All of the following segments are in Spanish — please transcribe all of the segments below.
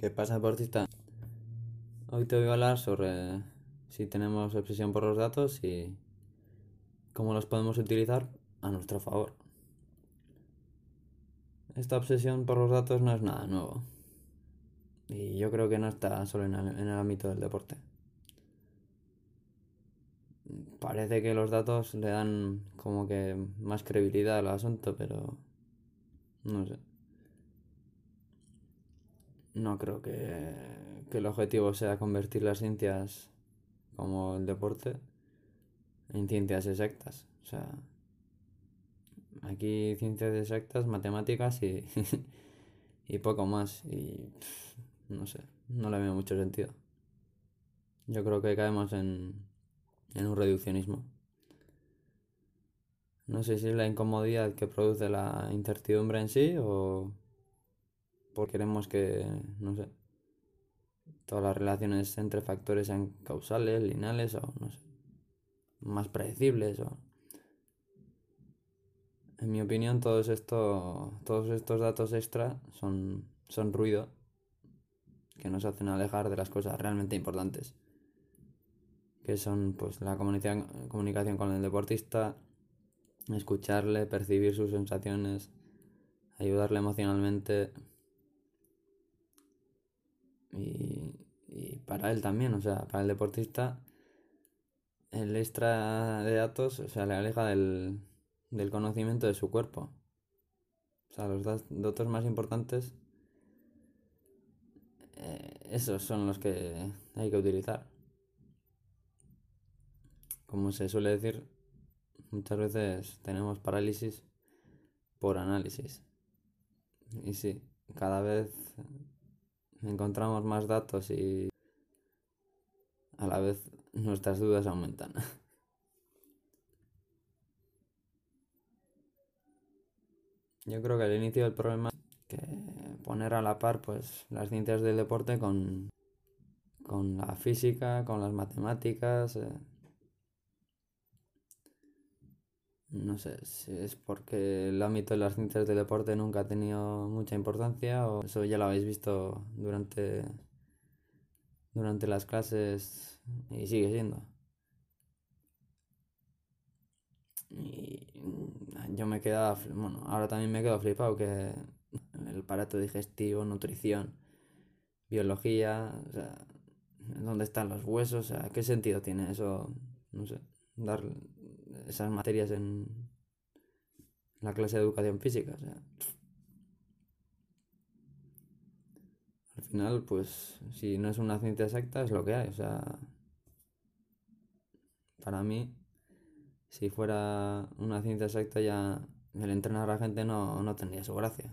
¿Qué pasa, deportista? Hoy te voy a hablar sobre si tenemos obsesión por los datos y cómo los podemos utilizar a nuestro favor. Esta obsesión por los datos no es nada nuevo. Y yo creo que no está solo en el, ámbito del deporte. Parece que los datos le dan como que más credibilidad al asunto, pero no sé. No creo que, que el objetivo sea convertir las ciencias como el deporte en ciencias exactas. O sea, aquí ciencias exactas, matemáticas y, y poco más. Y no sé, no le veo mucho sentido. Yo creo que caemos en, en un reduccionismo. No sé si es la incomodidad que produce la incertidumbre en sí o porque queremos que, no sé, todas las relaciones entre factores sean causales, lineales o, no sé, más predecibles o... En mi opinión, todos, esto, todos estos datos extra son, son ruido que nos hacen alejar de las cosas realmente importantes, que son pues la comunicación, comunicación con el deportista, escucharle, percibir sus sensaciones, ayudarle emocionalmente y, y para él también, o sea, para el deportista el extra de datos, o sea, le aleja del, del conocimiento de su cuerpo. O sea, los datos más importantes, eh, esos son los que hay que utilizar. Como se suele decir, muchas veces tenemos parálisis por análisis. Y sí, cada vez encontramos más datos y a la vez nuestras dudas aumentan. Yo creo que el inicio del problema es que poner a la par pues las ciencias del deporte con, con la física, con las matemáticas. Eh. No sé si es porque el ámbito de las ciencias del deporte nunca ha tenido mucha importancia o eso ya lo habéis visto durante, durante las clases y sigue siendo. Y yo me quedaba, bueno, ahora también me quedo flipado que el aparato digestivo, nutrición, biología, o sea, dónde están los huesos, o sea, ¿qué sentido tiene eso? No sé, dar esas materias en la clase de educación física, o sea. Al final, pues, si no es una ciencia exacta, es lo que hay, o sea. Para mí, si fuera una ciencia exacta, ya el entrenar a la gente no, no tendría su gracia.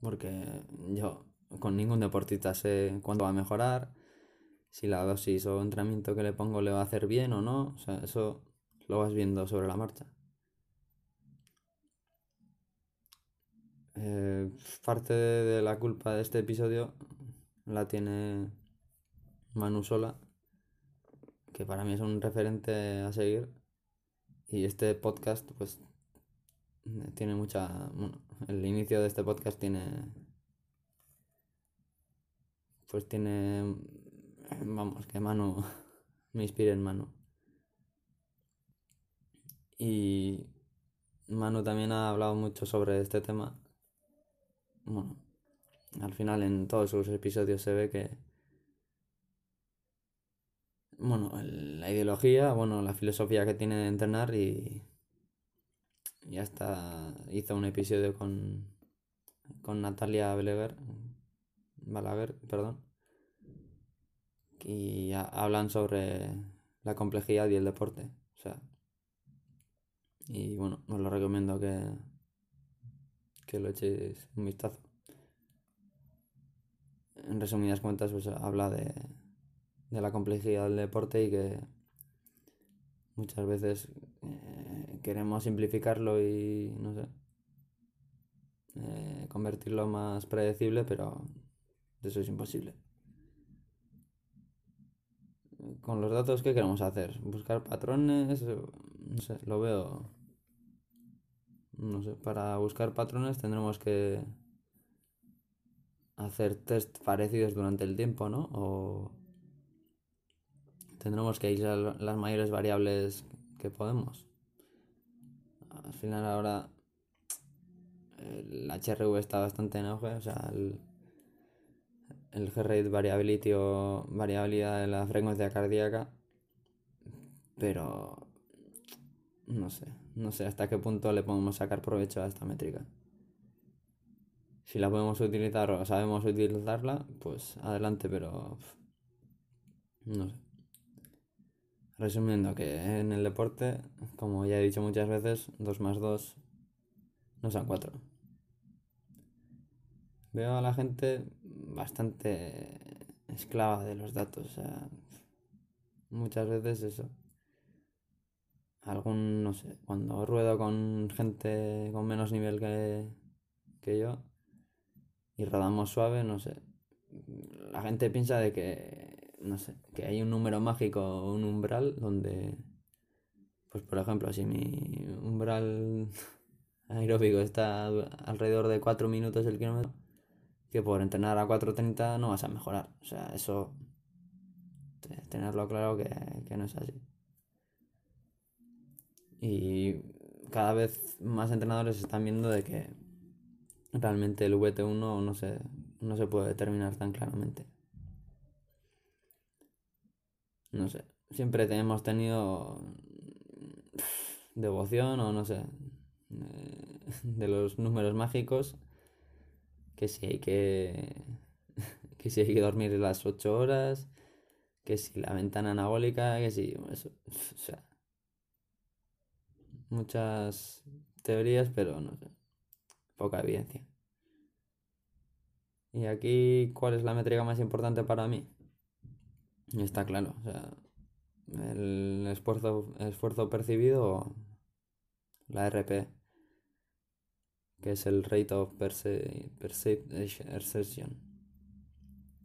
Porque yo con ningún deportista sé cuándo va a mejorar, si la dosis o entrenamiento que le pongo le va a hacer bien o no. O sea, eso lo vas viendo sobre la marcha. Eh, parte de la culpa de este episodio la tiene Manu Sola, que para mí es un referente a seguir. Y este podcast, pues, tiene mucha... Bueno, el inicio de este podcast tiene... Pues tiene... Vamos, que Manu me inspira en Manu. Y Manu también ha hablado mucho sobre este tema. Bueno, al final en todos sus episodios se ve que bueno, la ideología, bueno, la filosofía que tiene de entrenar y y hasta hizo un episodio con, con Natalia Belever, Balaguer, perdón, y ha- hablan sobre la complejidad y el deporte, o sea, y bueno, os lo recomiendo que, que lo echéis un vistazo. En resumidas cuentas, pues habla de, de la complejidad del deporte y que muchas veces eh, queremos simplificarlo y no sé, eh, convertirlo más predecible, pero eso es imposible. Con los datos, ¿qué queremos hacer? ¿Buscar patrones? No sé, lo veo. No sé, para buscar patrones tendremos que hacer test parecidos durante el tiempo, ¿no? O tendremos que ir a las mayores variables que podemos. Al final ahora el HRV está bastante en auge, o sea, el, el G-Rate Variability o variabilidad de la frecuencia cardíaca, pero no sé, no sé hasta qué punto le podemos sacar provecho a esta métrica. Si la podemos utilizar o sabemos utilizarla, pues adelante, pero no sé. Resumiendo que en el deporte, como ya he dicho muchas veces, 2 más 2 no son 4. Veo a la gente bastante esclava de los datos. O sea, muchas veces eso. Algún, no sé, cuando ruedo con gente con menos nivel que, que yo, y rodamos suave, no sé. La gente piensa de que, no sé, que hay un número mágico, un umbral donde, pues por ejemplo, si mi umbral aeróbico está alrededor de 4 minutos el kilómetro, que por entrenar a 4.30 no vas a mejorar. O sea, eso, tenerlo claro que, que no es así. Y cada vez más entrenadores están viendo de que realmente el VT1 no se, no se puede determinar tan claramente. No sé, siempre hemos tenido devoción o no sé, de los números mágicos, que si hay que, que si hay que dormir las 8 horas, que si la ventana anabólica, que si eso, o sea, muchas teorías, pero no sé poca evidencia. Y aquí, ¿cuál es la métrica más importante para mí? Está claro, o sea, el esfuerzo, esfuerzo percibido, la RP, que es el Rate of Perception,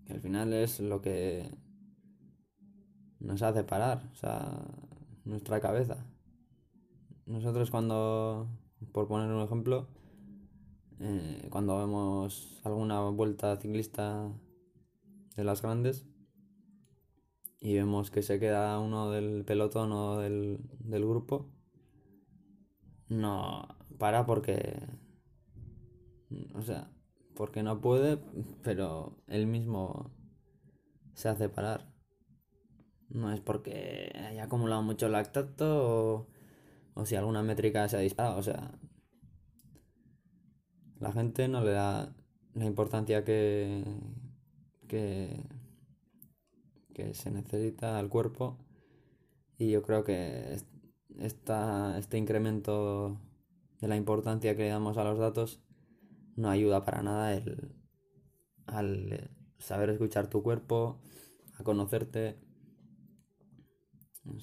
que al final es lo que nos hace parar, o sea, nuestra cabeza. Nosotros cuando, por poner un ejemplo, eh, cuando vemos alguna vuelta ciclista de las grandes y vemos que se queda uno del pelotón o del, del grupo, no para porque, o sea, porque no puede, pero él mismo se hace parar. No es porque haya acumulado mucho lactato o, o si alguna métrica se ha disparado, o sea, la gente no le da la importancia que, que, que se necesita al cuerpo y yo creo que esta, este incremento de la importancia que le damos a los datos no ayuda para nada el, al saber escuchar tu cuerpo, a conocerte.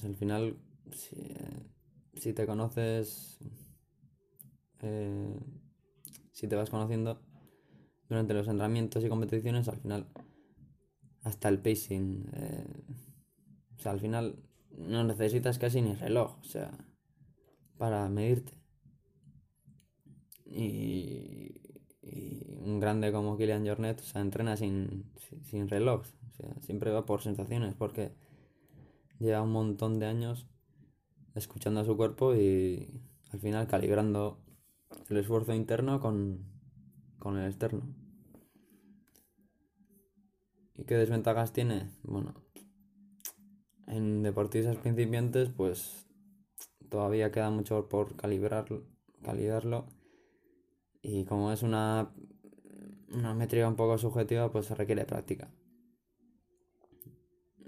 al final, si, te conoces, eh, si te vas conociendo durante los entrenamientos y competiciones, al final, hasta el pacing, eh, o sea, al final no necesitas casi ni reloj, o sea, para medirte. Y, un grande como Kilian Jornet, o sea, entrena sin, sin, reloj, o sea, siempre va por sensaciones, porque lleva un montón de años escuchando a su cuerpo y al final calibrando el esfuerzo interno con, con el externo. ¿Y qué desventajas tiene? Bueno, en deportistas principiantes pues todavía queda mucho por calibrarlo, calibrarlo y como es una, una métrica un poco subjetiva pues se requiere práctica.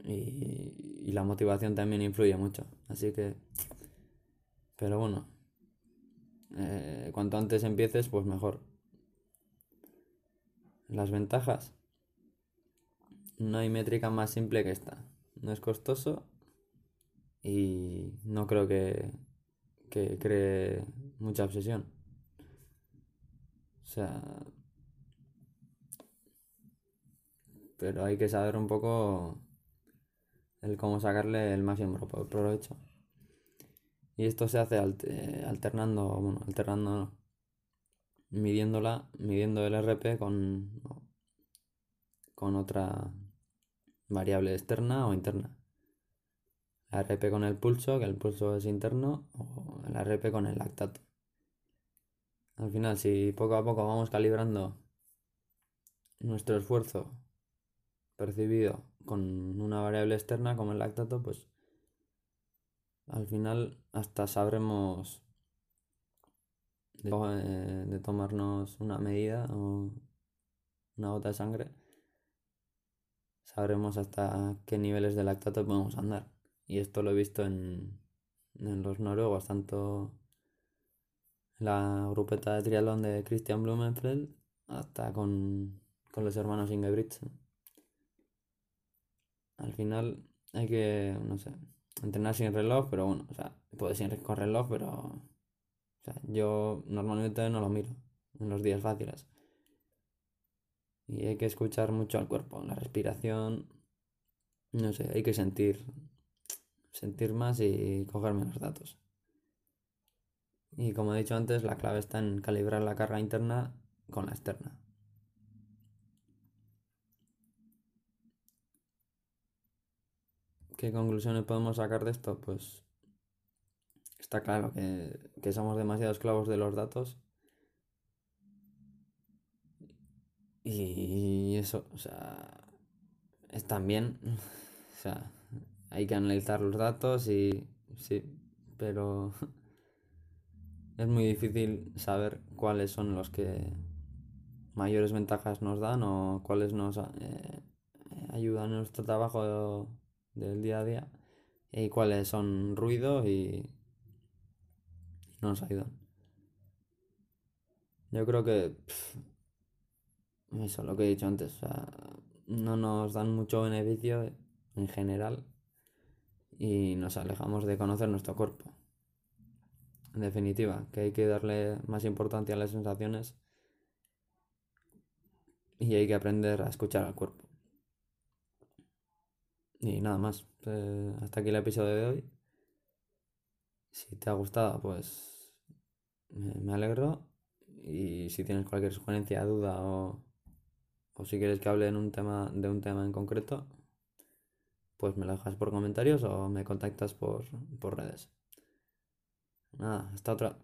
Y, y la motivación también influye mucho. Así que... Pero bueno, eh, cuanto antes empieces, pues mejor. Las ventajas. No hay métrica más simple que esta. No es costoso y no creo que, que cree mucha obsesión. Sea... Pero hay que saber un poco el cómo sacarle el máximo provecho. Y esto se hace alternando, bueno, alternando, midiéndola, midiendo el RP con, con otra variable externa o interna. La RP con el pulso, que el pulso es interno, o la RP con el lactato. Al final, si poco a poco vamos calibrando nuestro esfuerzo percibido con una variable externa como el lactato, pues al final hasta sabremos de, eh, de tomarnos una medida o una gota de sangre, sabremos hasta qué niveles de lactato podemos andar. Y esto lo he visto en, en los noruegos, tanto la grupeta de triatlón de Christian Blumenfeld hasta con, con los hermanos Ingebrigtsen. Al final hay que, no sé, entrenar sin reloj, pero bueno, o sea, puedes ir con reloj, pero o sea, yo normalmente no lo miro en los días fáciles. Y hay que escuchar mucho al cuerpo, la respiración, no sé, hay que sentir, sentir más y coger menos datos. Y como he dicho antes, la clave está en calibrar la carga interna con la externa. ¿Qué conclusiones podemos sacar de esto? Pues está claro que, somos demasiado esclavos de los datos. Y eso, o sea, están bien. O sea, hay que analizar los datos y sí, pero es muy difícil saber cuáles son los que mayores ventajas nos dan o cuáles nos eh, ayudan en nuestro trabajo del día a día y cuáles son ruido y no nos ayudan. Yo creo que eso lo que he dicho antes, no nos dan mucho beneficio en general y nos alejamos de conocer nuestro cuerpo. En definitiva, que hay que darle más importancia a las sensaciones y hay que aprender a escuchar al cuerpo. Y nada más. Eh, hasta aquí el episodio de hoy. Si te ha gustado, pues me, alegro. Y si tienes cualquier sugerencia, duda o, o si quieres que hable en un tema, de un tema en concreto, pues me lo dejas por comentarios o me contactas por, por redes. Nada, hasta otra.